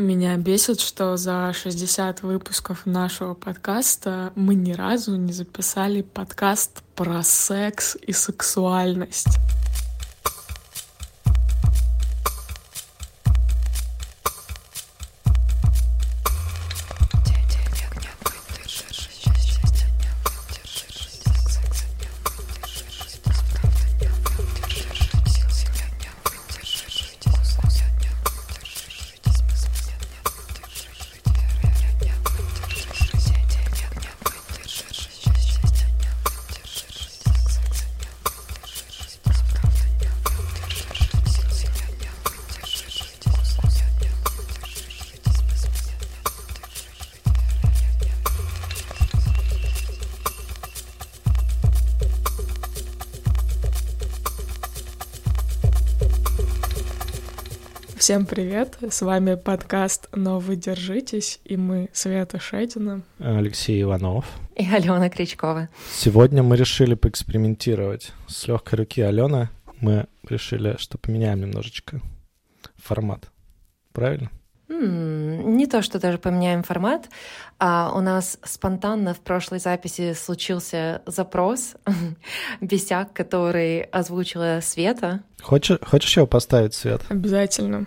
Меня бесит, что за 60 выпусков нашего подкаста мы ни разу не записали подкаст про секс и сексуальность. Всем привет! С вами подкаст «Но вы держитесь» и мы Света Шедина, Алексей Иванов и Алена Кричкова. Сегодня мы решили поэкспериментировать с легкой руки Алены. Мы решили, что поменяем немножечко формат. Правильно? Не то, что даже поменяем формат, а у нас спонтанно в прошлой записи случился запрос, бесяк, который озвучила Света. Хочешь, хочешь его поставить, Свет? Обязательно.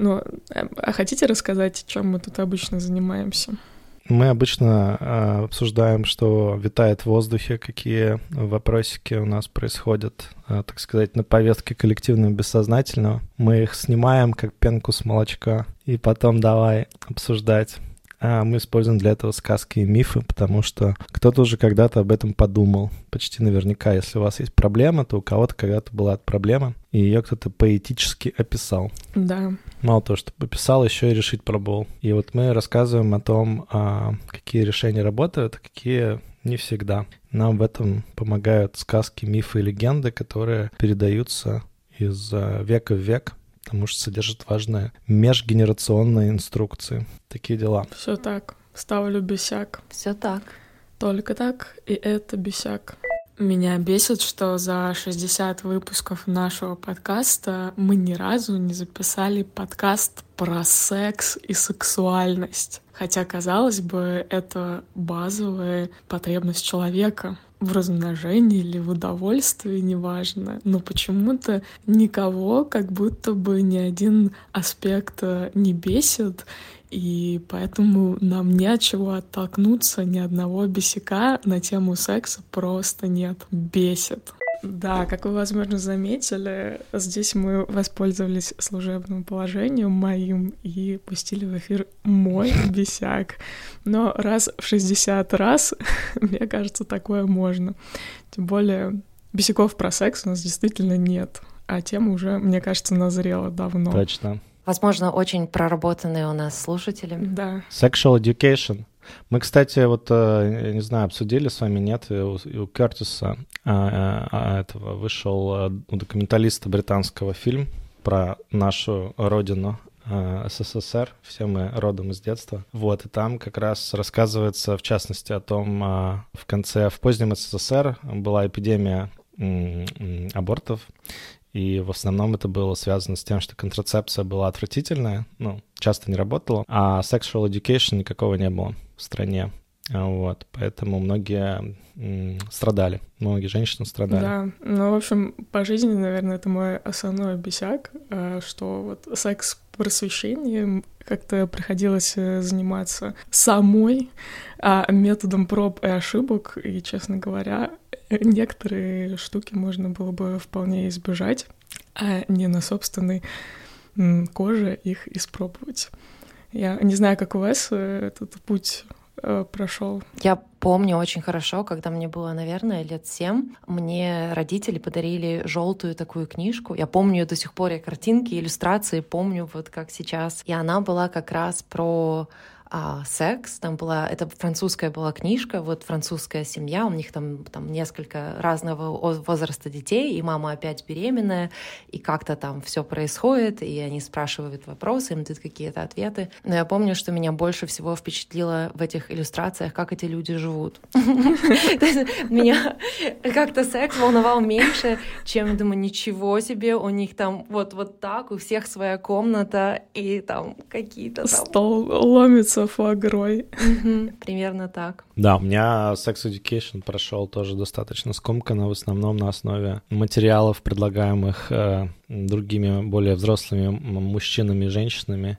Ну, а хотите рассказать, чем мы тут обычно занимаемся? Мы обычно э, обсуждаем, что витает в воздухе, какие вопросики у нас происходят, э, так сказать, на повестке коллективного бессознательного. Мы их снимаем, как пенку с молочка, и потом давай обсуждать. А мы используем для этого сказки и мифы, потому что кто-то уже когда-то об этом подумал. Почти наверняка, если у вас есть проблема, то у кого-то когда-то была проблема, и ее кто-то поэтически описал. Да. Мало того, что описал, еще и решить пробовал. И вот мы рассказываем о том, а, какие решения работают, а какие не всегда. Нам в этом помогают сказки, мифы и легенды, которые передаются из а, века в век потому что содержит важные межгенерационные инструкции. Такие дела. Все так. Ставлю бесяк. Все так. Только так, и это бесяк. Меня бесит, что за 60 выпусков нашего подкаста мы ни разу не записали подкаст про секс и сексуальность. Хотя, казалось бы, это базовая потребность человека в размножении или в удовольствии, неважно. Но почему-то никого как будто бы ни один аспект э, не бесит, и поэтому нам не от чего оттолкнуться, ни одного бесика на тему секса просто нет. Бесит. Да, как вы, возможно, заметили, здесь мы воспользовались служебным положением моим и пустили в эфир мой бесяк. Но раз в 60 раз, мне кажется, такое можно. Тем более, бесяков про секс у нас действительно нет. А тема уже, мне кажется, назрела давно. Точно. Возможно, очень проработанные у нас слушатели. Да. Sexual education. Мы, кстати, вот, э, не знаю, обсудили с вами, нет, у, у Кертиса а, а, этого вышел э, у документалиста британского фильм про нашу родину, э, СССР, все мы родом из детства. Вот, и там как раз рассказывается, в частности, о том, в конце, в позднем СССР была эпидемия абортов, и в основном это было связано с тем, что контрацепция была отвратительная, ну, часто не работала, а sexual education никакого не было в стране. Вот, поэтому многие страдали, многие женщины страдали. Да, ну, в общем, по жизни, наверное, это мой основной бесяк, э, что вот секс просвещением как-то приходилось э, заниматься самой а методом проб и ошибок, и, честно говоря, некоторые штуки можно было бы вполне избежать, а не на собственной коже их испробовать. Я не знаю, как у вас э, этот путь э, прошел. Я помню очень хорошо, когда мне было, наверное, лет семь, мне родители подарили желтую такую книжку. Я помню до сих пор я картинки, иллюстрации помню вот как сейчас. И она была как раз про а, секс. Там была, это французская была книжка, вот французская семья, у них там, там несколько разного возраста детей, и мама опять беременная, и как-то там все происходит, и они спрашивают вопросы, им дают какие-то ответы. Но я помню, что меня больше всего впечатлило в этих иллюстрациях, как эти люди живут. Меня как-то секс волновал меньше, чем, думаю, ничего себе, у них там вот вот так, у всех своя комната, и там какие-то там... Стол ломится фуагрой. Примерно так. Да, у меня Sex Education прошел тоже достаточно скомканно, в основном на основе материалов, предлагаемых э, другими более взрослыми мужчинами и женщинами,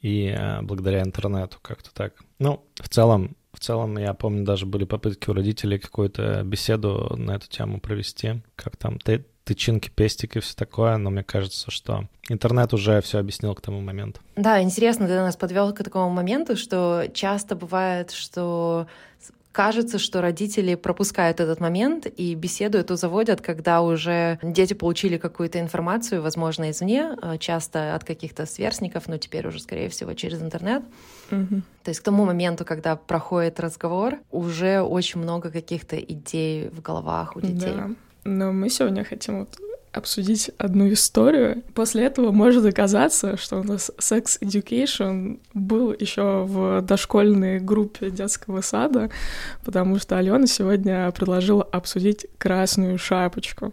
и э, благодаря интернету как-то так. Ну, в целом, в целом, я помню, даже были попытки у родителей какую-то беседу на эту тему провести, как там тычинки, пестики, все такое, но мне кажется, что интернет уже все объяснил к тому моменту. Да, интересно, ты нас подвел к такому моменту, что часто бывает, что кажется, что родители пропускают этот момент и беседу эту заводят, когда уже дети получили какую-то информацию, возможно, извне, а, часто от каких-то сверстников, но теперь уже, скорее всего, через интернет. Угу. То есть к тому моменту, когда проходит разговор, уже очень много каких-то идей в головах у детей. Да. Но мы сегодня хотим вот обсудить одну историю. После этого может оказаться, что у нас Sex Education был еще в дошкольной группе детского сада, потому что Алена сегодня предложила обсудить красную шапочку.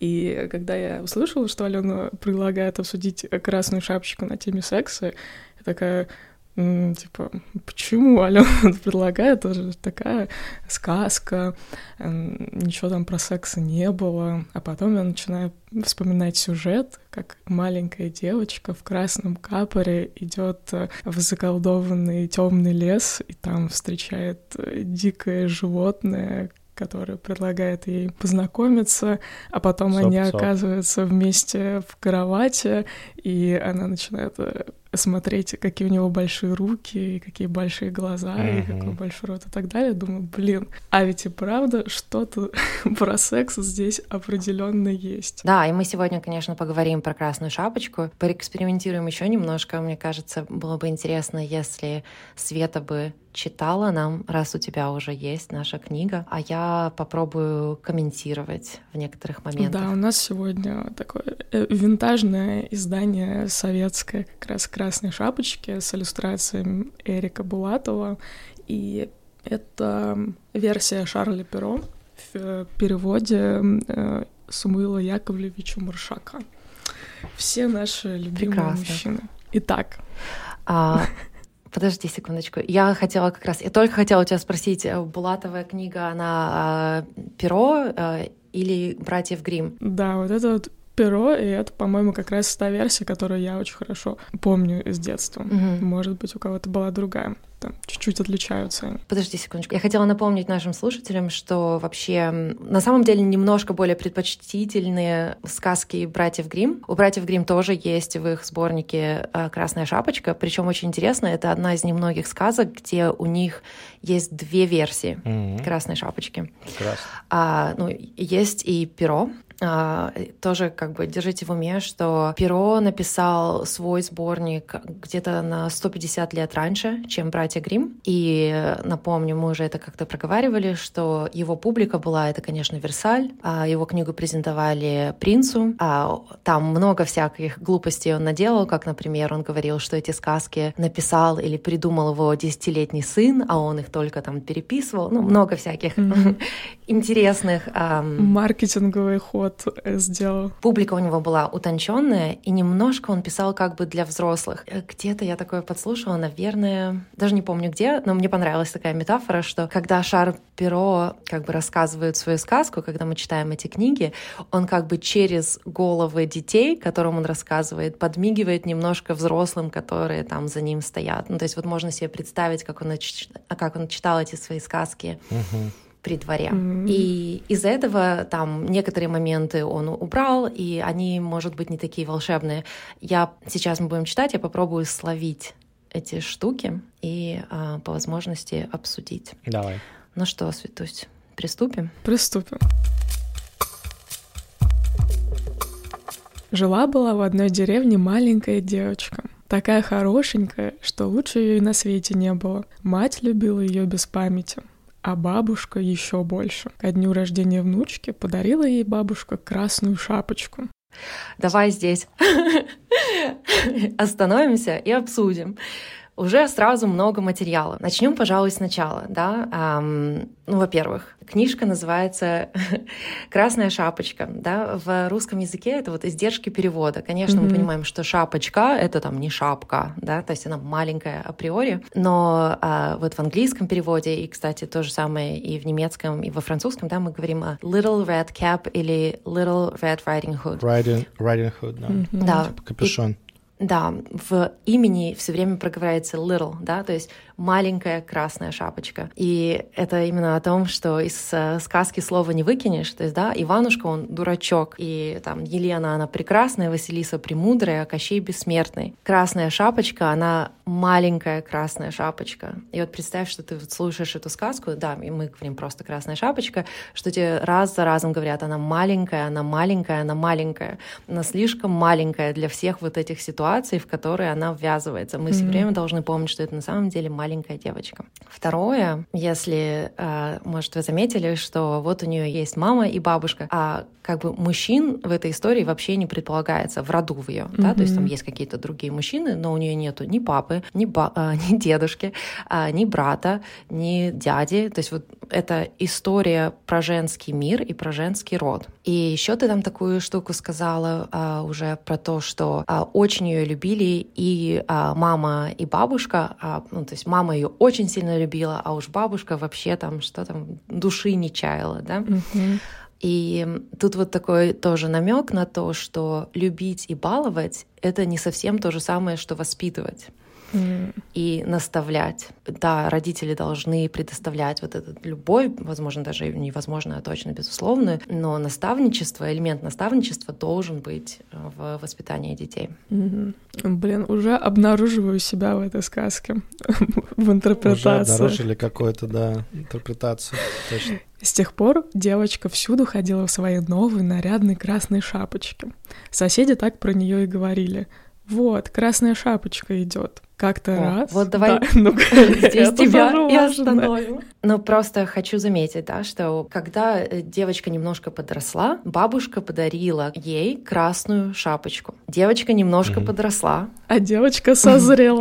И когда я услышала, что Алена предлагает обсудить красную шапочку на теме секса, я такая, типа, почему Алена предлагает? Это же такая сказка, ничего там про секса не было. А потом я начинаю вспоминать сюжет, как маленькая девочка в красном капоре идет э, в заколдованный темный лес и там встречает э, дикое животное, которое предлагает ей познакомиться, а потом соп, они соп. оказываются вместе в кровати, и она начинает э, смотреть, какие у него большие руки, и какие большие глаза, uh-huh. и какой большой рот и так далее, думаю, блин, а ведь и правда что-то про секс здесь определенно есть. Да, и мы сегодня, конечно, поговорим про красную шапочку, поэкспериментируем еще немножко. Мне кажется, было бы интересно, если Света бы читала нам, раз у тебя уже есть наша книга, а я попробую комментировать в некоторых моментах. Да, у нас сегодня такое э, винтажное издание советское, как раз «Красной шапочки» с иллюстрациями Эрика Булатова. И это версия Шарля Перо в переводе э, Самуила Яковлевича Маршака. Все наши любимые Прекрасно. мужчины. Итак. А, Подожди секундочку. Я хотела как раз, я только хотела у тебя спросить, э, Булатовая книга, она э, перо э, или братьев Грим? Да, вот это вот перо, и это, по-моему, как раз та версия, которую я очень хорошо помню из детства. Угу. Может быть, у кого-то была другая. Там чуть-чуть отличаются они. Подожди секундочку. Я хотела напомнить нашим слушателям, что вообще на самом деле немножко более предпочтительные сказки братьев Грим. У братьев Грим тоже есть в их сборнике э, «Красная шапочка». Причем очень интересно, это одна из немногих сказок, где у них есть две версии mm-hmm. «Красной шапочки». Прекрасно. А, ну, есть и перо, тоже как бы держите в уме, что Перо написал свой сборник где-то на 150 лет раньше, чем братья Грим. И напомню, мы уже это как-то проговаривали, что его публика была, это, конечно, Версаль. А его книгу презентовали принцу. А там много всяких глупостей он наделал, как, например, он говорил, что эти сказки написал или придумал его десятилетний сын, а он их только там переписывал. Ну, много всяких mm-hmm. интересных... Маркетинговый ход э, сделал. Публика у него была утонченная, и немножко он писал как бы для взрослых. Э, где-то я такое подслушала, наверное, даже не помню где, но мне понравилась такая метафора, что когда Шар Перо как бы рассказывает свою сказку, когда мы читаем эти книги, он как бы через головы детей, которым он рассказывает, подмигивает немножко взрослым, которые там за ним стоят. Ну, то есть вот можно себе представить, как он, как он читал эти свои сказки. Uh-huh при дворе. Mm-hmm. И из-за этого там некоторые моменты он убрал, и они, может быть, не такие волшебные. Я сейчас мы будем читать, я попробую словить эти штуки и а, по возможности обсудить. Давай. Ну что, Светусь, приступим? Приступим. Жила-была в одной деревне маленькая девочка. Такая хорошенькая, что лучше ее и на свете не было. Мать любила ее без памяти, а бабушка еще больше. Ко дню рождения внучки подарила ей бабушка красную шапочку. Давай здесь остановимся и обсудим уже сразу много материала. Начнем, пожалуй, сначала. Да? Эм, ну, во-первых, книжка называется «Красная шапочка». Да? В русском языке это вот издержки перевода. Конечно, mm-hmm. мы понимаем, что шапочка — это там не шапка, да? то есть она маленькая априори, но э, вот в английском переводе, и, кстати, то же самое и в немецком, и во французском, да, мы говорим о «little red cap» или «little red riding hood». Riding, riding hood, да. Mm-hmm. да. Типа капюшон. И, да, в имени все время проговаривается little, да, то есть маленькая красная шапочка. И это именно о том, что из э, сказки слова не выкинешь. То есть, да, Иванушка, он дурачок, и там Елена, она прекрасная, Василиса премудрая, а Кощей бессмертный. Красная шапочка, она маленькая красная шапочка. И вот представь, что ты слушаешь эту сказку, да, и мы говорим просто красная шапочка, что тебе раз за разом говорят, она маленькая, она маленькая, она маленькая. Она слишком маленькая для всех вот этих ситуаций, в которые она ввязывается. Мы mm-hmm. все время должны помнить, что это на самом деле маленькая маленькая девочка. Второе, если, э, может, вы заметили, что вот у нее есть мама и бабушка, а как бы мужчин в этой истории вообще не предполагается в роду в ее, mm-hmm. да, то есть там есть какие-то другие мужчины, но у нее нету ни папы, ни, ба- э, ни дедушки, э, ни брата, ни дяди, то есть вот это история про женский мир и про женский род. И еще ты там такую штуку сказала а, уже про то, что а, очень ее любили и а, мама, и бабушка, а, ну, то есть мама ее очень сильно любила, а уж бабушка вообще там что там души не чаяла, да. Mm-hmm. И тут вот такой тоже намек на то, что любить и баловать — это не совсем то же самое, что воспитывать и наставлять. Да, родители должны предоставлять вот эту любовь, возможно, даже невозможно, а точно безусловную, но наставничество, элемент наставничества должен быть э, в воспитании детей. Mm-hmm. Блин, уже обнаруживаю себя в этой сказке, в интерпретации. Уже обнаружили какую-то, да, интерпретацию, точно. С тех пор девочка всюду ходила в своей новой нарядной красной шапочке. Соседи так про нее и говорили. Вот, красная шапочка идет. Как-то раз. Вот давай да, ну, здесь тебя и остановим. Но просто хочу заметить, да, что когда э, девочка немножко подросла, бабушка подарила ей красную шапочку. Девочка немножко mm-hmm. подросла. А девочка созрела.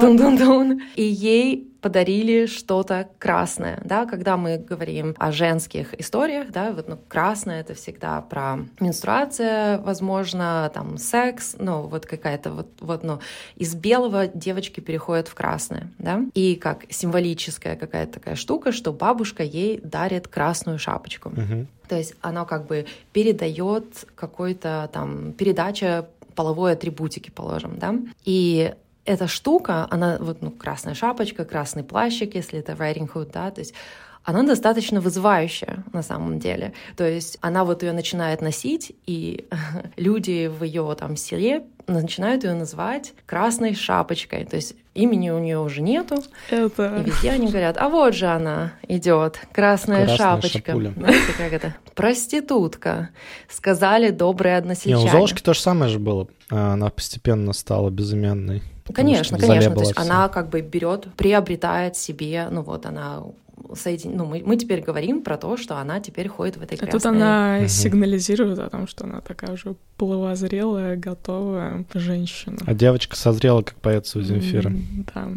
И ей подарили что-то красное, да, когда мы говорим о женских историях, да, вот, ну, красное это всегда про менструация, возможно, там, секс, ну, вот какая-то вот, вот, ну, из белого девочки переходят в красное, да, и как символическая какая-то такая штука, что бабушка ей дарит красную шапочку. Uh-huh. То есть оно как бы передает какой-то там передача половой атрибутики, положим, да. И эта штука, она вот, ну, красная шапочка, красный плащик, если это riding hood, да, то есть она достаточно вызывающая на самом деле. То есть она вот ее начинает носить, и люди в ее там селе начинают ее называть красной шапочкой. То есть имени у нее уже нету. Это... И везде они говорят, а вот же она идет, красная, красная шапочка. Шапуля. Знаете, как это? Проститутка. Сказали добрые односельчане. Не, у Золушки то же самое же было. Она постепенно стала безымянной. Конечно, конечно. То есть все. она как бы берет, приобретает себе, ну вот она соедин... ну, мы, мы теперь говорим про то, что она теперь ходит в этой красной... А тут она угу. сигнализирует о том, что она такая уже половозрелая, готовая женщина. А девочка созрела, как поется у Земфира. Да.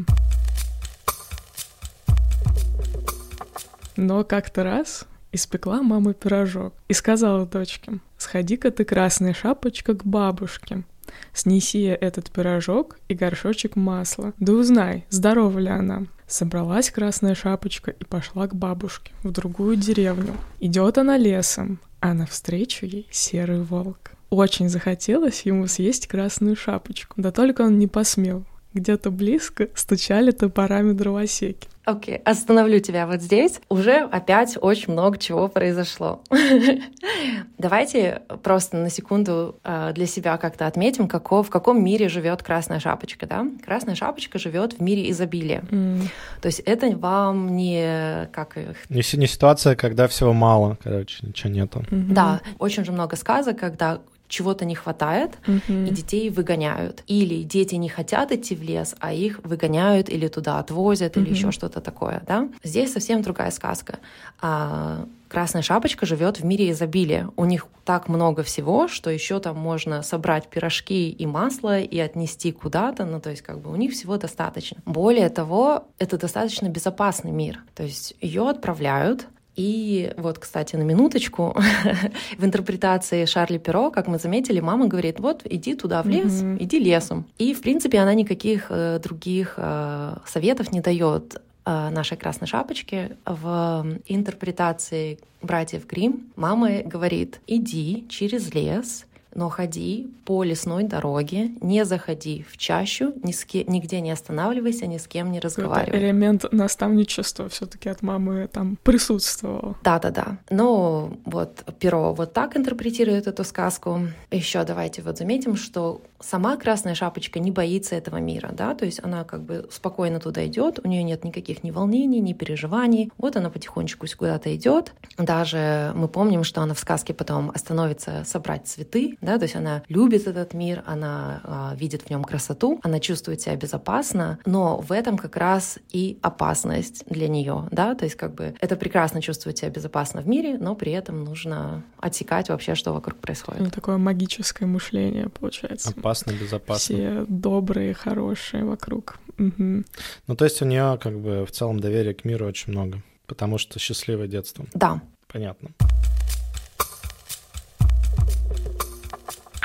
Но как-то раз испекла мама пирожок и сказала дочке, сходи-ка ты, красная шапочка, к бабушке. Снеси этот пирожок и горшочек масла. Да узнай, здорова ли она. Собралась красная шапочка и пошла к бабушке в другую деревню. Идет она лесом, а навстречу ей серый волк. Очень захотелось ему съесть красную шапочку, да только он не посмел. Где-то близко стучали топорами дровосеки. Окей, okay, остановлю тебя вот здесь. Уже опять очень много чего произошло. Давайте просто на секунду э, для себя как-то отметим, каков, в каком мире живет Красная Шапочка. Да? Красная Шапочка живет в мире изобилия. Mm. То есть это вам не как их... Не, не ситуация, когда всего мало, короче, ничего нету. Mm-hmm. Да, очень же много сказок, когда чего-то не хватает, Мгм. и детей выгоняют. Или дети не хотят идти в лес, а их выгоняют или туда отвозят, или Мгм. еще что-то такое, да? Здесь совсем другая сказка. А, Красная шапочка живет в мире изобилия. У них так много всего, что еще там можно собрать пирожки и масло и отнести куда-то. Ну, то есть, как бы у них всего достаточно. Более того, это достаточно безопасный мир. То есть ее отправляют и вот, кстати, на минуточку, в интерпретации Шарли Перо, как мы заметили, мама говорит, вот, иди туда в лес, Мгм. иди лесом. И, в принципе, она никаких э, других э, советов не дает э, нашей красной шапочке. В интерпретации братьев Грим мама говорит, иди через лес, но ходи по лесной дороге, не заходи в чащу, ни с ке- нигде не останавливайся, ни с кем не разговаривай. элемент наставничества все-таки от мамы там присутствовал. Да-да-да. Ну, вот Перо вот так интерпретирует эту сказку. Еще давайте вот заметим, что сама Красная Шапочка не боится этого мира, да, то есть она как бы спокойно туда идет, у нее нет никаких ни волнений, ни переживаний. Вот она потихонечку куда-то идет. Даже мы помним, что она в сказке потом остановится собрать цветы, да, то есть она любит этот мир, она а, видит в нем красоту, она чувствует себя безопасно, но в этом как раз и опасность для нее, да, то есть как бы это прекрасно чувствовать себя безопасно в мире, но при этом нужно отсекать вообще, что вокруг происходит. Ну, такое магическое мышление, получается. Опасно, безопасно. Все добрые, хорошие вокруг. Мгм. Ну, то есть у нее как бы в целом доверия к миру очень много, потому что счастливое детство. Да, Понятно.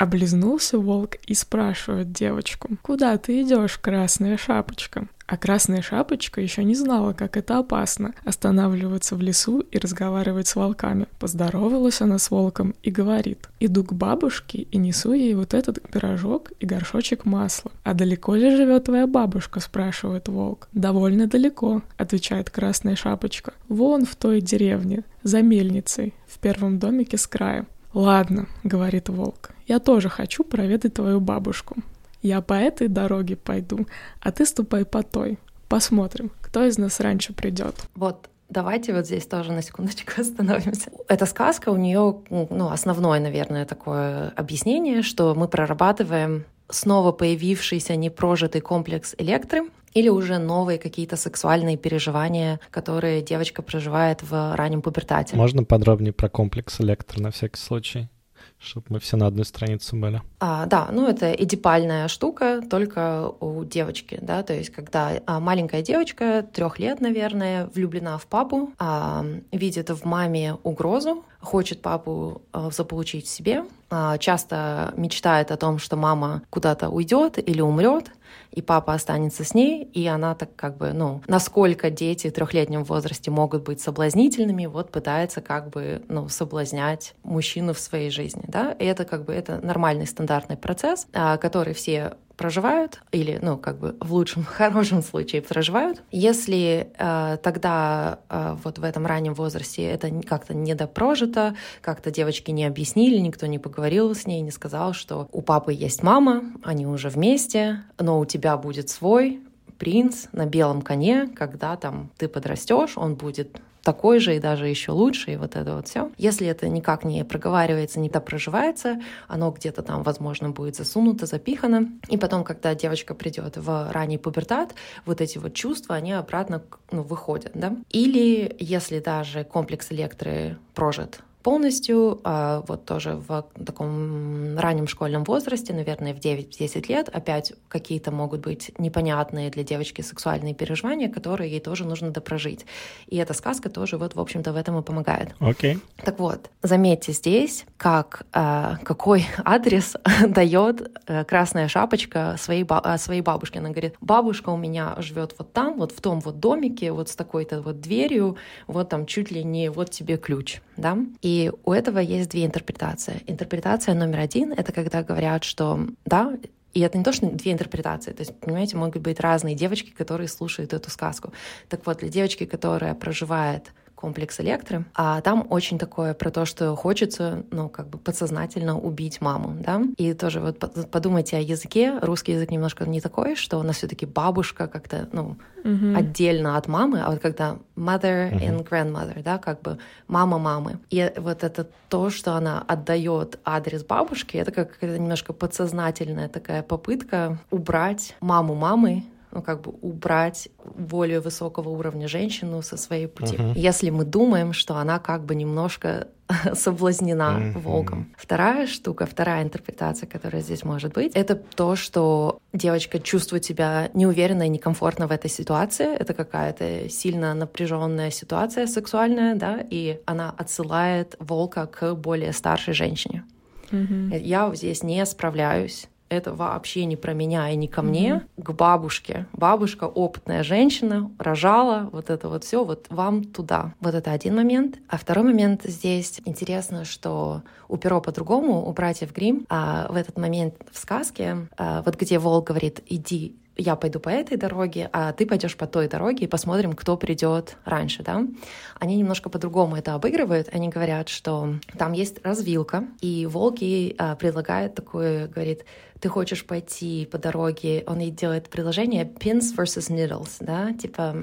Облизнулся волк и спрашивает девочку, «Куда ты идешь, красная шапочка?» А красная шапочка еще не знала, как это опасно — останавливаться в лесу и разговаривать с волками. Поздоровалась она с волком и говорит, «Иду к бабушке и несу ей вот этот пирожок и горшочек масла». «А далеко ли живет твоя бабушка?» — спрашивает волк. «Довольно далеко», — отвечает красная шапочка. «Вон в той деревне, за мельницей, в первом домике с края». «Ладно», — говорит волк, — «я тоже хочу проведать твою бабушку. Я по этой дороге пойду, а ты ступай по той. Посмотрим, кто из нас раньше придет». вот Давайте вот здесь тоже на секундочку остановимся. Эта сказка, у нее, ну, основное, наверное, такое объяснение, что мы прорабатываем снова появившийся непрожитый комплекс электры или уже новые какие-то сексуальные переживания, которые девочка проживает в раннем пубертате. Можно подробнее про комплекс электро на всякий случай, чтобы мы все на одной странице были? А, да, ну это эдипальная штука, только у девочки, да, то есть когда а, маленькая девочка, трех лет, наверное, влюблена в папу, а, видит в маме угрозу, хочет папу а, заполучить себе, а, часто мечтает о том, что мама куда-то уйдет или умрет, и папа останется с ней, и она так как бы, ну, насколько дети в трехлетнем возрасте могут быть соблазнительными, вот пытается как бы, ну, соблазнять мужчину в своей жизни, да, и это как бы, это нормальный стандартный процесс, а, который все проживают, или, ну, как бы в лучшем, хорошем случае проживают. Если э, тогда э, вот в этом раннем возрасте это как-то недопрожито, как-то девочки не объяснили, никто не поговорил с ней, не сказал, что у папы есть мама, они уже вместе, но у тебя будет свой принц на белом коне, когда там ты подрастешь, он будет такой же и даже еще лучше, и вот это вот все. Если это никак не проговаривается, не проживается, оно где-то там, возможно, будет засунуто, запихано. И потом, когда девочка придет в ранний пубертат, вот эти вот чувства, они обратно ну, выходят. Да? Или если даже комплекс электры прожит полностью, а, вот тоже в таком раннем школьном возрасте, наверное, в 9-10 лет, опять какие-то могут быть непонятные для девочки сексуальные переживания, которые ей тоже нужно допрожить. И эта сказка тоже вот, в общем-то, в этом и помогает. Окей. Так вот, заметьте здесь, как, э, какой адрес дает э, красная шапочка своей, э, своей бабушке. Она говорит, бабушка у меня живет вот там, вот в том вот домике, вот с такой-то вот дверью, вот там чуть ли не вот тебе ключ, да? И у этого есть две интерпретации. Интерпретация номер один — это когда говорят, что да, и это не то, что две интерпретации. То есть, понимаете, могут быть разные девочки, которые слушают эту сказку. Так вот, для девочки, которая проживает комплекс Электры, а там очень такое про то, что хочется, ну, как бы подсознательно убить маму, да, и тоже вот подумайте о языке, русский язык немножко не такой, что у нас все таки бабушка как-то, ну, uh-huh. отдельно от мамы, а вот когда mother uh-huh. and grandmother, да, как бы мама мамы. И вот это то, что она отдает адрес бабушки, это как немножко подсознательная такая попытка убрать маму мамы ну, как бы убрать более высокого уровня женщину со своей пути. Uh-huh. Если мы думаем, что она как бы немножко соблазнена uh-huh. Волгом. Вторая штука, вторая интерпретация, которая здесь может быть, это то, что девочка чувствует себя неуверенно и некомфортно в этой ситуации. Это какая-то сильно напряженная ситуация сексуальная, да, и она отсылает волка к более старшей женщине. Uh-huh. Я здесь не справляюсь это вообще не про меня и не ко мне, mm-hmm. к бабушке. Бабушка опытная женщина, рожала, вот это вот все, вот вам туда. Вот это один момент. А второй момент здесь интересно, что у Перо по-другому, у братьев Грим, а в этот момент в сказке, а, вот где Волк говорит, иди я пойду по этой дороге, а ты пойдешь по той дороге, и посмотрим, кто придет раньше, да. Они немножко по-другому это обыгрывают. Они говорят, что там есть развилка, и волки а, предлагают такое, говорит, ты хочешь пойти по дороге, он ей делает предложение pins versus needles, да, типа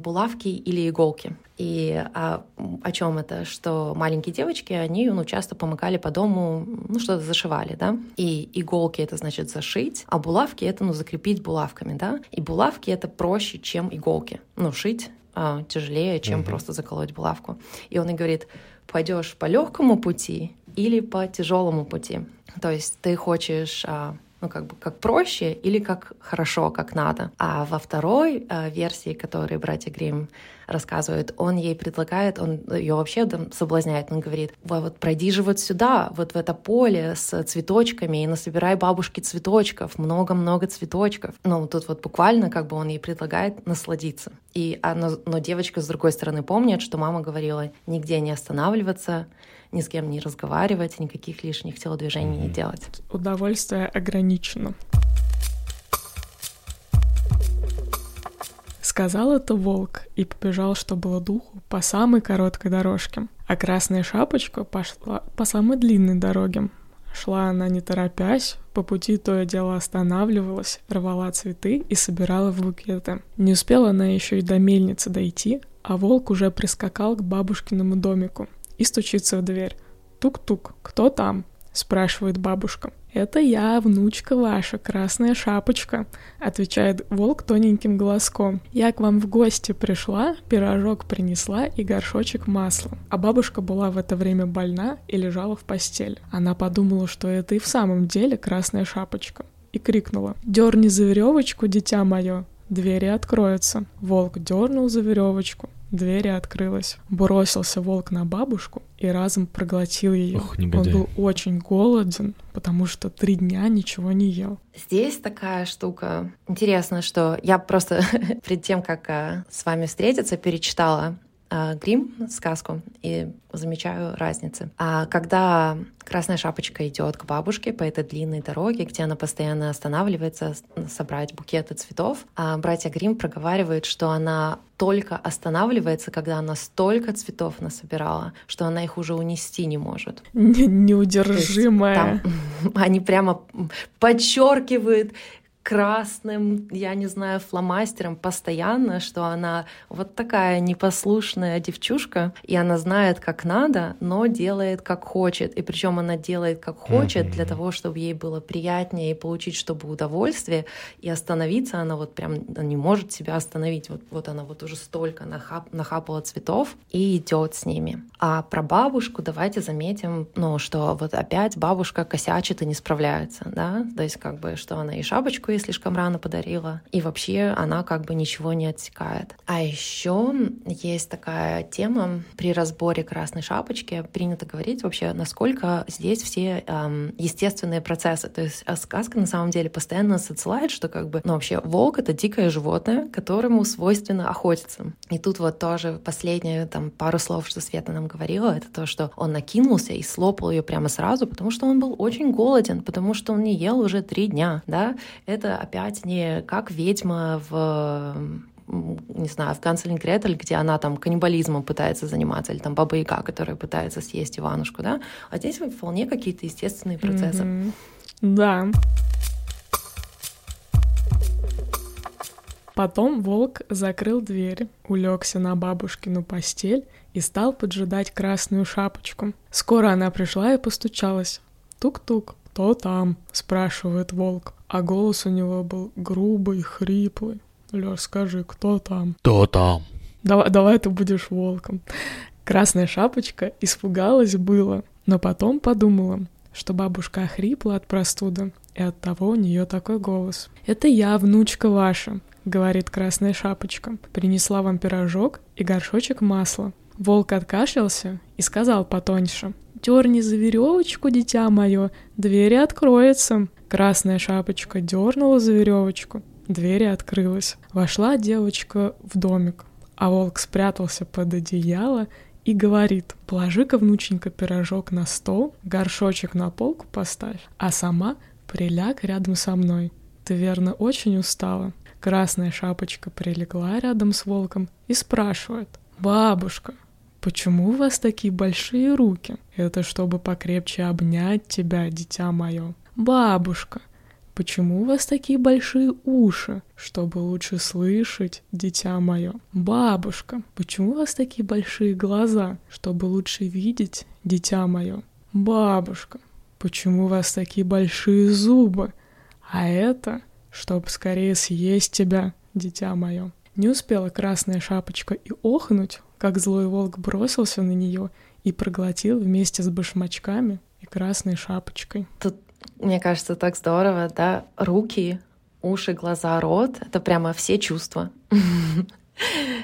булавки или иголки. И а, о чем это? Что маленькие девочки, они ну, часто помогали по дому, ну, что-то зашивали, да. И иголки — это значит зашить, а булавки — это, ну, закрепить булавками, да. И булавки — это проще, чем иголки. Ну, шить а, тяжелее, чем угу. просто заколоть булавку. И он и говорит, пойдешь по легкому пути или по тяжелому пути. То есть ты хочешь а, ну, как бы как проще или как хорошо, как надо. А во второй э, версии, которую братья Грим рассказывают, он ей предлагает, он ее вообще там соблазняет, он говорит, вот пройди же вот сюда, вот в это поле с цветочками и насобирай бабушки цветочков, много-много цветочков. Ну, тут вот буквально как бы он ей предлагает насладиться. И, а, но, но девочка с другой стороны помнит, что мама говорила нигде не останавливаться, ни с кем не разговаривать, никаких лишних телодвижений mm-hmm. не делать. Удовольствие ограничено. Сказал это волк и побежал, что было духу, по самой короткой дорожке, а красная шапочка пошла по самой длинной дороге. Шла она не торопясь, по пути то и дело останавливалась, рвала цветы и собирала в букеты. Не успела она еще и до мельницы дойти, а волк уже прискакал к бабушкиному домику и стучится в дверь. «Тук-тук, кто там?» — спрашивает бабушка. «Это я, внучка ваша, красная шапочка», — отвечает волк тоненьким голоском. «Я к вам в гости пришла, пирожок принесла и горшочек масла». А бабушка была в это время больна и лежала в постели. Она подумала, что это и в самом деле красная шапочка, и крикнула «Дерни за веревочку, дитя мое, двери откроются». Волк дернул за веревочку, Дверь открылась. Бросился волк на бабушку и разом проглотил ее. Ох, Он был очень голоден, потому что три дня ничего не ел. Здесь такая штука. Интересно, что я просто перед тем, как э, с вами встретиться, перечитала Грим сказку и замечаю разницы. А когда Красная Шапочка идет к бабушке по этой длинной дороге, где она постоянно останавливается собрать букеты цветов, а братья Грим проговаривают, что она только останавливается, когда она столько цветов насобирала, что она их уже унести не может. Неудержимая. Там, они прямо подчеркивают красным, я не знаю, фломастером постоянно, что она вот такая непослушная девчушка, и она знает, как надо, но делает, как хочет. И причем она делает, как хочет, для того, чтобы ей было приятнее и получить, чтобы удовольствие, и остановиться она вот прям не может себя остановить. Вот, вот она вот уже столько нахап, нахапала цветов и идет с ними. А про бабушку давайте заметим, ну, что вот опять бабушка косячит и не справляется, да, то есть как бы, что она и шапочку ей слишком рано подарила, и вообще она как бы ничего не отсекает. А еще есть такая тема при разборе красной шапочки, принято говорить вообще, насколько здесь все эм, естественные процессы, то есть а сказка на самом деле постоянно нас отсылает, что как бы, ну вообще волк — это дикое животное, которому свойственно охотиться. И тут вот тоже последние там пару слов, что Света нам говорила, это то, что он накинулся и слопал ее прямо сразу, потому что он был очень голоден, потому что он не ел уже три дня, да. Это опять не как ведьма в не знаю, в Ганселин Гретель, где она там каннибализмом пытается заниматься, или там Баба Яга, которая пытается съесть Иванушку, да? А здесь вполне какие-то естественные процессы. Mm-hmm. Да. Потом волк закрыл дверь, улегся на бабушкину постель и стал поджидать красную шапочку. Скоро она пришла и постучалась. Тук-тук. «Кто там?» — спрашивает волк. А голос у него был грубый, хриплый. Лёш, скажи, кто там? Кто там? Давай, давай ты будешь волком. Красная шапочка испугалась было, но потом подумала, что бабушка охрипла от простуды, и от того у нее такой голос. «Это я, внучка ваша», — говорит Красная Шапочка. «Принесла вам пирожок и горшочек масла». Волк откашлялся и сказал потоньше. «Дерни за веревочку, дитя мое, двери откроются». Красная Шапочка дернула за веревочку, двери открылась. Вошла девочка в домик, а волк спрятался под одеяло и говорит, положи-ка, внученька, пирожок на стол, горшочек на полку поставь, а сама приляг рядом со мной. Ты, верно, очень устала. Красная шапочка прилегла рядом с волком и спрашивает, «Бабушка, почему у вас такие большие руки? Это чтобы покрепче обнять тебя, дитя мое. Бабушка, Почему у вас такие большие уши, чтобы лучше слышать, дитя мое? Бабушка, почему у вас такие большие глаза, чтобы лучше видеть, дитя мое? Бабушка, почему у вас такие большие зубы? А это, чтобы скорее съесть тебя, дитя мое. Не успела красная шапочка и охнуть, как злой волк бросился на нее и проглотил вместе с башмачками и красной шапочкой. Тут мне кажется, так здорово, да, руки, уши, глаза, рот — это прямо все чувства.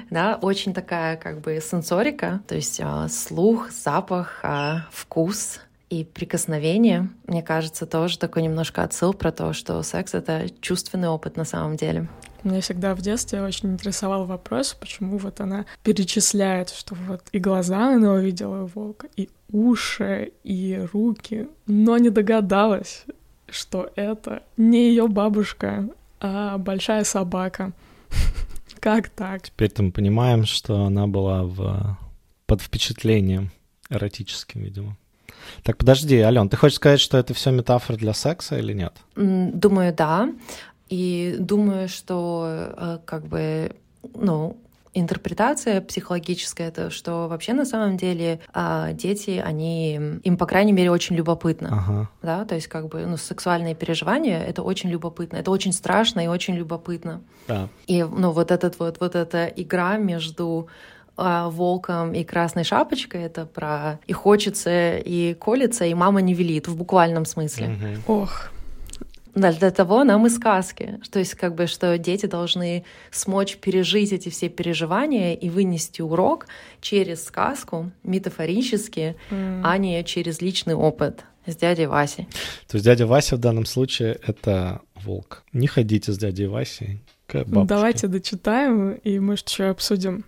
Да, очень такая как бы сенсорика, то есть а, слух, запах, а, вкус и прикосновение. Мне кажется, тоже такой немножко отсыл про то, что секс — это чувственный опыт на самом деле. Меня всегда в детстве очень интересовал вопрос, почему вот она перечисляет, что вот и глаза она увидела волка, и уши, и руки, но не догадалась, что это не ее бабушка, а большая собака. Как так? Теперь-то мы понимаем, что она была в... под впечатлением эротическим, видимо. Так, подожди, Ален, ты хочешь сказать, что это все метафора для секса или нет? Думаю, да. И думаю, что э, как бы, ну, интерпретация психологическая, это что вообще на самом деле а, дети, они, им, по крайней мере, очень любопытно. Ага. Да, то есть как бы, ну, сексуальные переживания — это очень любопытно, это очень страшно и очень любопытно. Да. И, ну, вот этот вот, вот эта игра между волком и красной шапочкой это про и хочется, и колется, и мама не велит в буквальном смысле. Угу. Ох. Да, для того нам и сказки. То есть как бы, что дети должны смочь пережить эти все переживания и вынести урок через сказку, метафорически, mm. а не через личный опыт с дядей Васей. То есть дядя Вася в данном случае — это волк. Не ходите с дядей Васей к бабушке. Давайте дочитаем и, может, еще обсудим.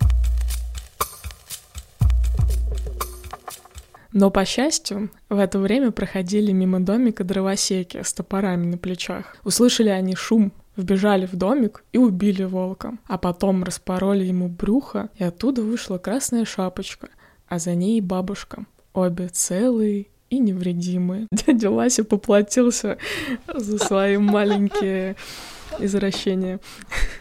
Но, по счастью, в это время проходили мимо домика дровосеки с топорами на плечах. Услышали они шум, вбежали в домик и убили волка, а потом распороли ему брюхо, и оттуда вышла красная шапочка, а за ней бабушка. Обе целые и невредимые. Дядя Вася поплатился за свои маленькие извращения.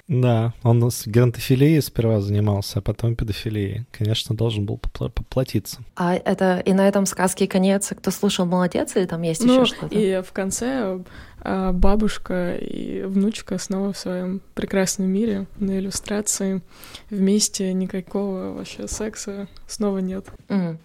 Да, он с геронтофилией сперва занимался, а потом педофилией. Конечно, должен был поплатиться. А это и на этом сказке конец. Кто слушал, молодец, или там есть ну, еще что-то? И в конце а, бабушка и внучка снова в своем прекрасном мире на иллюстрации вместе никакого вообще секса снова нет. Mm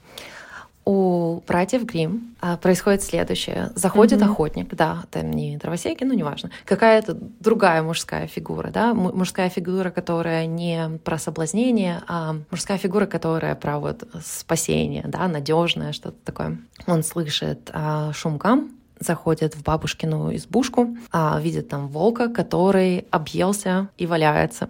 у братьев Грим а, происходит следующее. Заходит mm-hmm. охотник, да, там не дровосеки, ну неважно, какая-то другая мужская фигура, да, мужская фигура, которая не про соблазнение, а мужская фигура, которая про вот спасение, да, надежное, что-то такое. Он слышит а, шум заходит в бабушкину избушку, а, видит там волка, который объелся и валяется.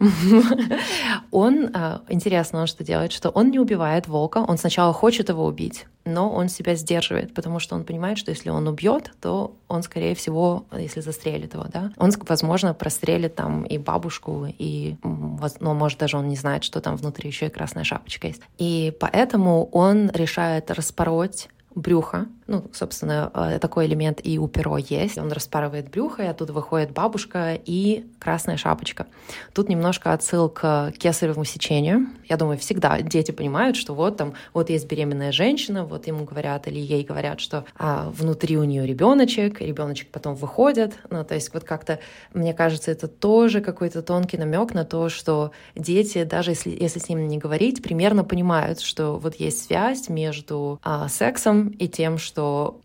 Он, а, интересно, что делает, что он не убивает волка, он сначала хочет его убить, но он себя сдерживает, потому что он понимает, что если он убьет, то он, скорее всего, если застрелит его, да, он, возможно, прострелит там и бабушку, и, ну, может, даже он не знает, что там внутри еще и красная шапочка есть. И поэтому он решает распороть брюхо. Ну, собственно, э, такой элемент и у перо есть. Он распарывает брюхо, и оттуда выходит бабушка и красная шапочка. Тут немножко отсыл к кесаревому сечению. Я думаю, всегда дети понимают, что вот там, вот есть беременная женщина, вот ему говорят или ей говорят, что а, внутри у нее ребеночек, ребеночек потом выходит. Ну, то есть вот как-то, мне кажется, это тоже какой-то тонкий намек на то, что дети, даже если, если с ними не говорить, примерно понимают, что вот есть связь между а, сексом и тем, что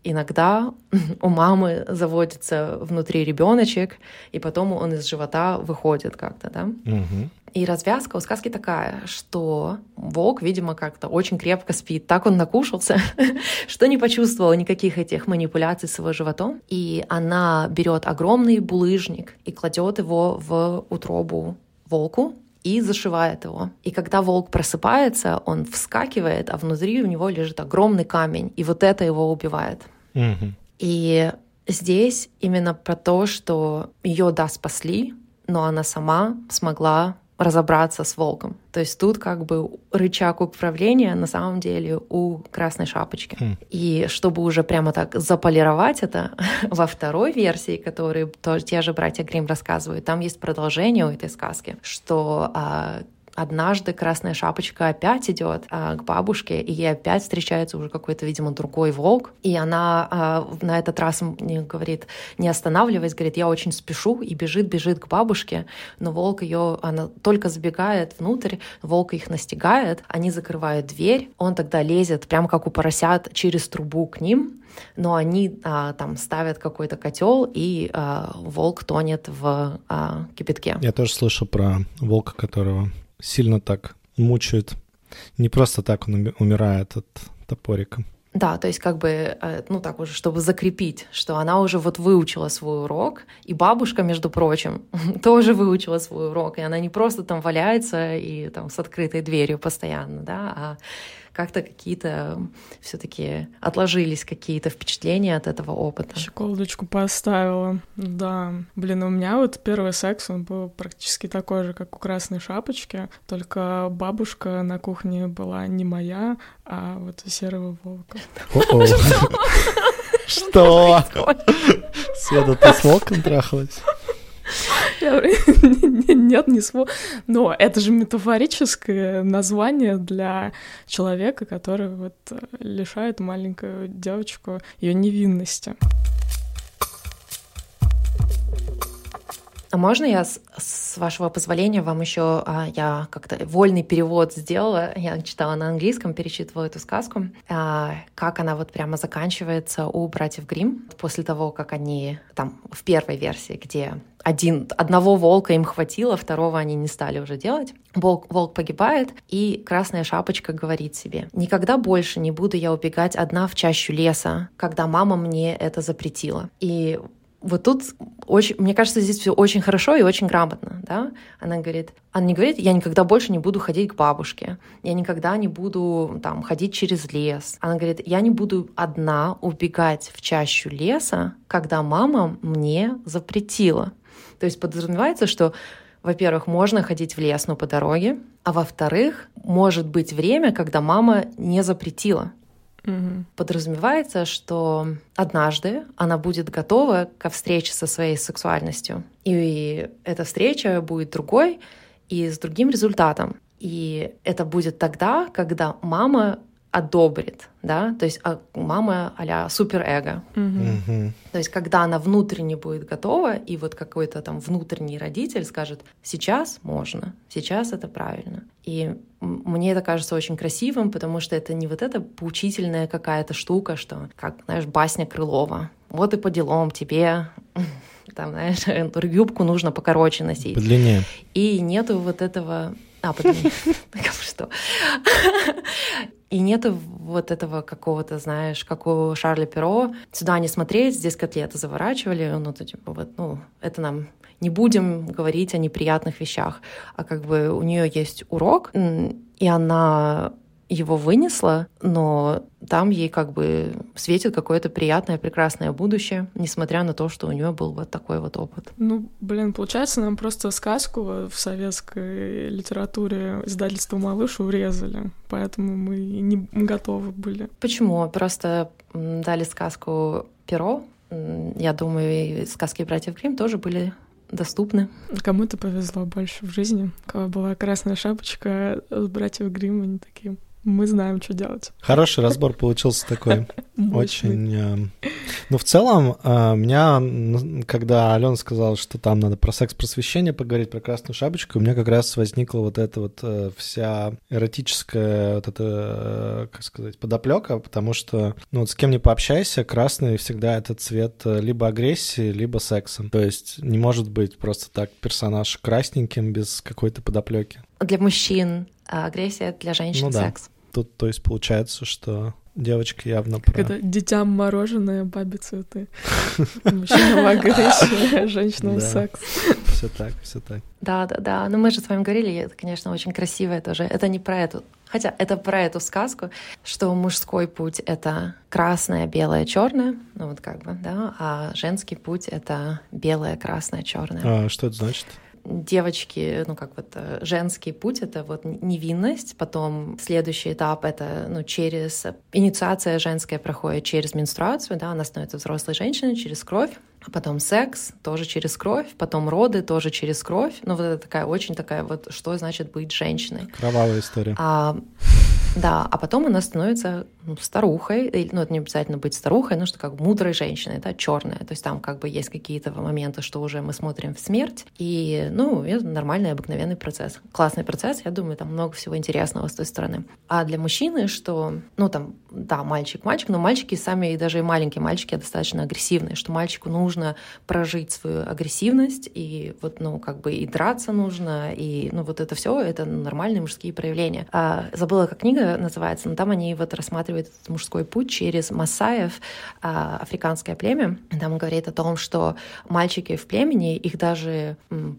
иногда у мамы заводится внутри ребеночек, и потом он из живота выходит как-то, да? Угу. И развязка у сказки такая, что волк, видимо, как-то очень крепко спит. Так он накушался, что не почувствовал никаких этих манипуляций с его животом. И она берет огромный булыжник и кладет его в утробу волку, и зашивает его. И когда волк просыпается, он вскакивает, а внутри у него лежит огромный камень, и вот это его убивает. Угу. И здесь именно про то, что ее да спасли, но она сама смогла разобраться с волком. То есть тут как бы рычаг управления на самом деле у красной шапочки. Mm. И чтобы уже прямо так заполировать это, во второй версии, которую тоже те же братья Грим рассказывают, там есть продолжение у этой сказки, что а, однажды Красная Шапочка опять идет а, к бабушке, и ей опять встречается уже какой-то, видимо, другой волк. И она а, на этот раз говорит, не останавливаясь, говорит, я очень спешу, и бежит, бежит к бабушке, но волк ее, она только забегает внутрь, волк их настигает, они закрывают дверь, он тогда лезет, прямо как у поросят, через трубу к ним, но они а, там ставят какой-то котел, и а, волк тонет в а, кипятке. Я тоже слышал про волка, которого сильно так мучает. Не просто так он умирает от топорика. Да, то есть как бы, э, ну так уже, чтобы закрепить, что она уже вот выучила свой урок, и бабушка, между прочим, тоже выучила свой урок, и она не просто там валяется и там с открытой дверью постоянно, да, а как-то какие-то все-таки отложились какие-то впечатления от этого опыта. Щеколдочку поставила. Да. Блин, у меня вот первый секс, он был практически такой же, как у Красной Шапочки, только бабушка на кухне была не моя, а вот у Серого Волка. Что? Света, ты с волком Нет, не смог. Но это же метафорическое название для человека, который вот э, лишает маленькую девочку ее невинности. А можно я, с, с вашего позволения, вам еще а, я как-то вольный перевод сделала. Я читала на английском, перечитывала эту сказку. А, как она вот прямо заканчивается у братьев Грим после того, как они там в первой версии, где один, одного волка им хватило, второго они не стали уже делать. Волк, волк погибает, и Красная Шапочка говорит себе, «Никогда больше не буду я убегать одна в чащу леса, когда мама мне это запретила». И вот тут очень, мне кажется, здесь все очень хорошо и очень грамотно, да. Она говорит, она не говорит, я никогда больше не буду ходить к бабушке, я никогда не буду там ходить через лес. Она говорит, я не буду одна убегать в чащу леса, когда мама мне запретила. То есть подразумевается, что во-первых, можно ходить в лес, но по дороге, а во-вторых, может быть время, когда мама не запретила. Угу. Подразумевается, что однажды она будет готова ко встрече со своей сексуальностью. И эта встреча будет другой и с другим результатом. И это будет тогда, когда мама одобрит, да, то есть а, мама а-ля суперэго. Угу. То есть когда она внутренне будет готова, и вот какой-то там внутренний родитель скажет, сейчас можно, сейчас это правильно. И мне это кажется очень красивым, потому что это не вот эта поучительная какая-то штука, что, как, знаешь, басня Крылова. Вот и по делам тебе там, знаешь, юбку нужно покороче носить. Подлиннее. И нету вот этого А, потом... Что? И нету вот этого какого-то, знаешь, как у Шарля Перо, сюда не смотреть, здесь котлеты заворачивали, ну, то, типа, вот, ну, это нам не будем говорить о неприятных вещах, а как бы у нее есть урок, и она его вынесла, но там ей как бы светит какое-то приятное, прекрасное будущее, несмотря на то, что у нее был вот такой вот опыт. Ну, блин, получается, нам просто сказку в советской литературе издательство «Малыш» урезали, поэтому мы не готовы были. Почему? Просто дали сказку «Перо», я думаю, и сказки братьев Гримм тоже были доступны. Кому-то повезло больше в жизни. У кого была красная шапочка, с братьев Гримм они такие мы знаем, что делать. Хороший разбор получился такой. Очень. Э, ну, в целом, э, меня, когда Алена сказала, что там надо про секс-просвещение поговорить, про красную шапочку, у меня как раз возникла вот эта вот э, вся эротическая, вот эта, как сказать, подоплека, потому что, ну, вот с кем не пообщайся, красный всегда это цвет либо агрессии, либо секса. То есть не может быть просто так персонаж красненьким без какой-то подоплеки. Для мужчин агрессия, для женщин ну, да. секс. Тут, то есть, получается, что девочка явно как про... это детям мороженое, бабе цветы. Мужчинам агрессия, женщинам секс. Все так, все так. Да, да, да. Но мы же с вами говорили, это, конечно, очень красивое тоже. Это не про эту Хотя это про эту сказку, что мужской путь — это красное, белое, черное, ну вот как бы, да, а женский путь — это белое, красное, черное. А что это значит? Девочки, ну как вот э, женский путь — это вот невинность, потом следующий этап — это ну, через... Инициация женская проходит через менструацию, да, она становится взрослой женщиной через кровь, а потом секс тоже через кровь, потом роды тоже через кровь. Ну, вот это такая очень такая вот, что значит быть женщиной. Кровавая история. А, да, а потом она становится ну, старухой, ну, это не обязательно быть старухой, но что как мудрой женщиной, да, черная. То есть там как бы есть какие-то моменты, что уже мы смотрим в смерть, и, ну, это нормальный, обыкновенный процесс. Классный процесс, я думаю, там много всего интересного с той стороны. А для мужчины, что, ну, там, да, мальчик-мальчик, но мальчики сами, и даже и маленькие мальчики достаточно агрессивные, что мальчику нужно прожить свою агрессивность, и вот, ну, как бы и драться нужно, и, ну, вот это все это нормальные мужские проявления. А, забыла, как книга называется, но там они вот рассматривают этот мужской путь через масаев, а, африканское племя. Там говорит о том, что мальчики в племени, их даже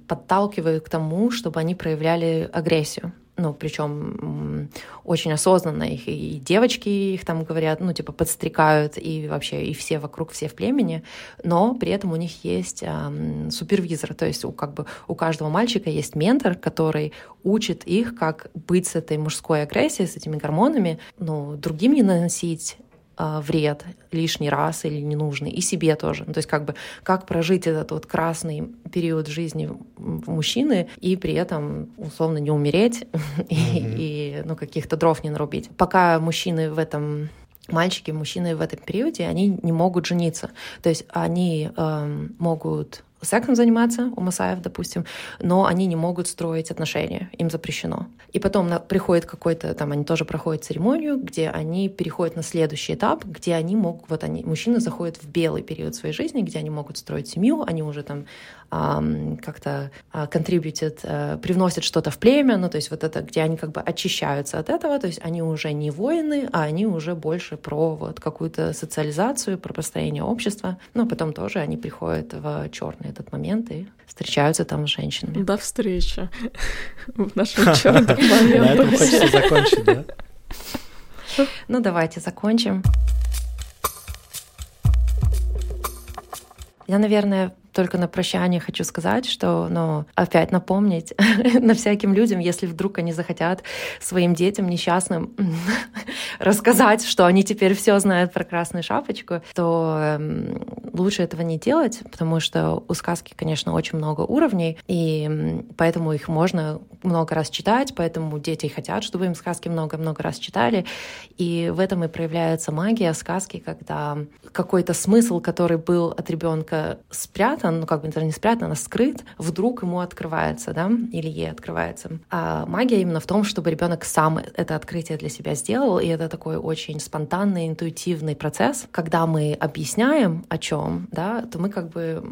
подталкивают к тому, чтобы они проявляли агрессию ну, причем очень осознанно их и девочки их там говорят, ну, типа, подстрекают, и вообще, и все вокруг, все в племени, но при этом у них есть эм, супервизор, то есть у, как бы у каждого мальчика есть ментор, который учит их, как быть с этой мужской агрессией, с этими гормонами, ну, другим не наносить вред лишний раз или ненужный, и себе тоже. Ну, то есть как бы как прожить этот вот красный период жизни мужчины и при этом условно не умереть mm-hmm. и, и ну, каких-то дров не нарубить. Пока мужчины в этом мальчики, мужчины в этом периоде, они не могут жениться. То есть они э, могут сексом заниматься, у масаев, допустим, но они не могут строить отношения, им запрещено. И потом приходит какой-то, там они тоже проходят церемонию, где они переходят на следующий этап, где они могут, вот они, мужчины заходят в белый период своей жизни, где они могут строить семью, они уже там эм, как-то э, contributed, э, привносят что-то в племя, ну то есть вот это, где они как бы очищаются от этого, то есть они уже не воины, а они уже больше про вот какую-то социализацию, про построение общества, но ну, а потом тоже они приходят в черный этот момент и встречаются там с женщинами. До встречи в нашем черном моменте. На этом хочется закончить, да? Ну давайте закончим. Я, наверное, только на прощание хочу сказать, что, ну, опять напомнить на всяким людям, если вдруг они захотят своим детям несчастным рассказать, что они теперь все знают про красную шапочку, то э, лучше этого не делать, потому что у сказки, конечно, очень много уровней, и поэтому их можно много раз читать, поэтому дети хотят, чтобы им сказки много-много раз читали. И в этом и проявляется магия сказки, когда какой-то смысл, который был от ребенка спрятан, спрятан, ну как бы даже не спрятан, а скрыт, вдруг ему открывается, да, или ей открывается. А магия именно в том, чтобы ребенок сам это открытие для себя сделал, и это такой очень спонтанный, интуитивный процесс. Когда мы объясняем о чем, да, то мы как бы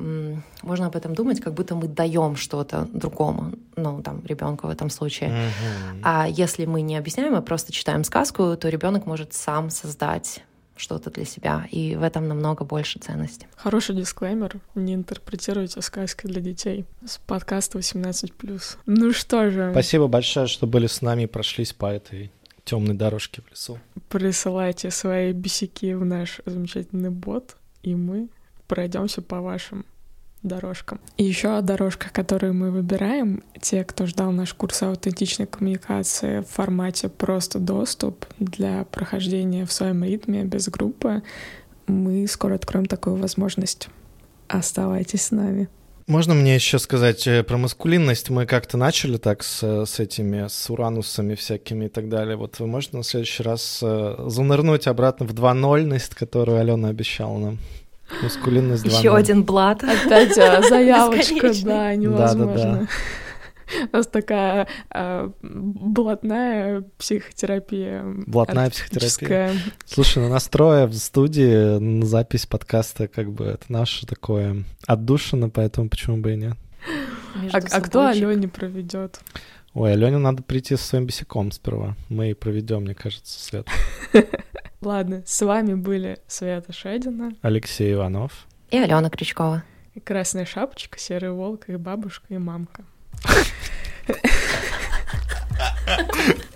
можно об этом думать, как будто мы даем что-то другому, ну там ребенку в этом случае. Mm-hmm. А если мы не объясняем, а просто читаем сказку, то ребенок может сам создать что-то для себя, и в этом намного больше ценности. Хороший дисклеймер. Не интерпретируйте сказки для детей. С подкаста 18+. Ну что же. Спасибо большое, что были с нами и прошлись по этой темной дорожке в лесу. Присылайте свои бесяки в наш замечательный бот, и мы пройдемся по вашим дорожкам. И еще о дорожках, которые мы выбираем. Те, кто ждал наш курс аутентичной коммуникации в формате просто доступ для прохождения в своем ритме без группы, мы скоро откроем такую возможность. Оставайтесь с нами. Можно мне еще сказать э, про маскулинность? Мы как-то начали так с, с этими, с уранусами всякими и так далее. Вот вы можете на следующий раз э, занырнуть обратно в 2.0-ность, которую Алена обещала нам? Мускулинность 2. Еще один блат. Опять а, заявочка, да, невозможно. Да, да, да. У нас такая э, блатная психотерапия. Блатная психотерапия. Слушай, ну настроя в студии на запись подкаста, как бы это наше такое отдушина, поэтому почему бы и нет. А, а кто Алене проведет? Ой, Алене надо прийти со своим бесяком сперва. Мы и проведем, мне кажется, Свет. Ладно, с вами были Света Шедина, Алексей Иванов и Алена Крючкова. И Красная Шапочка, Серый Волк, и бабушка, и мамка.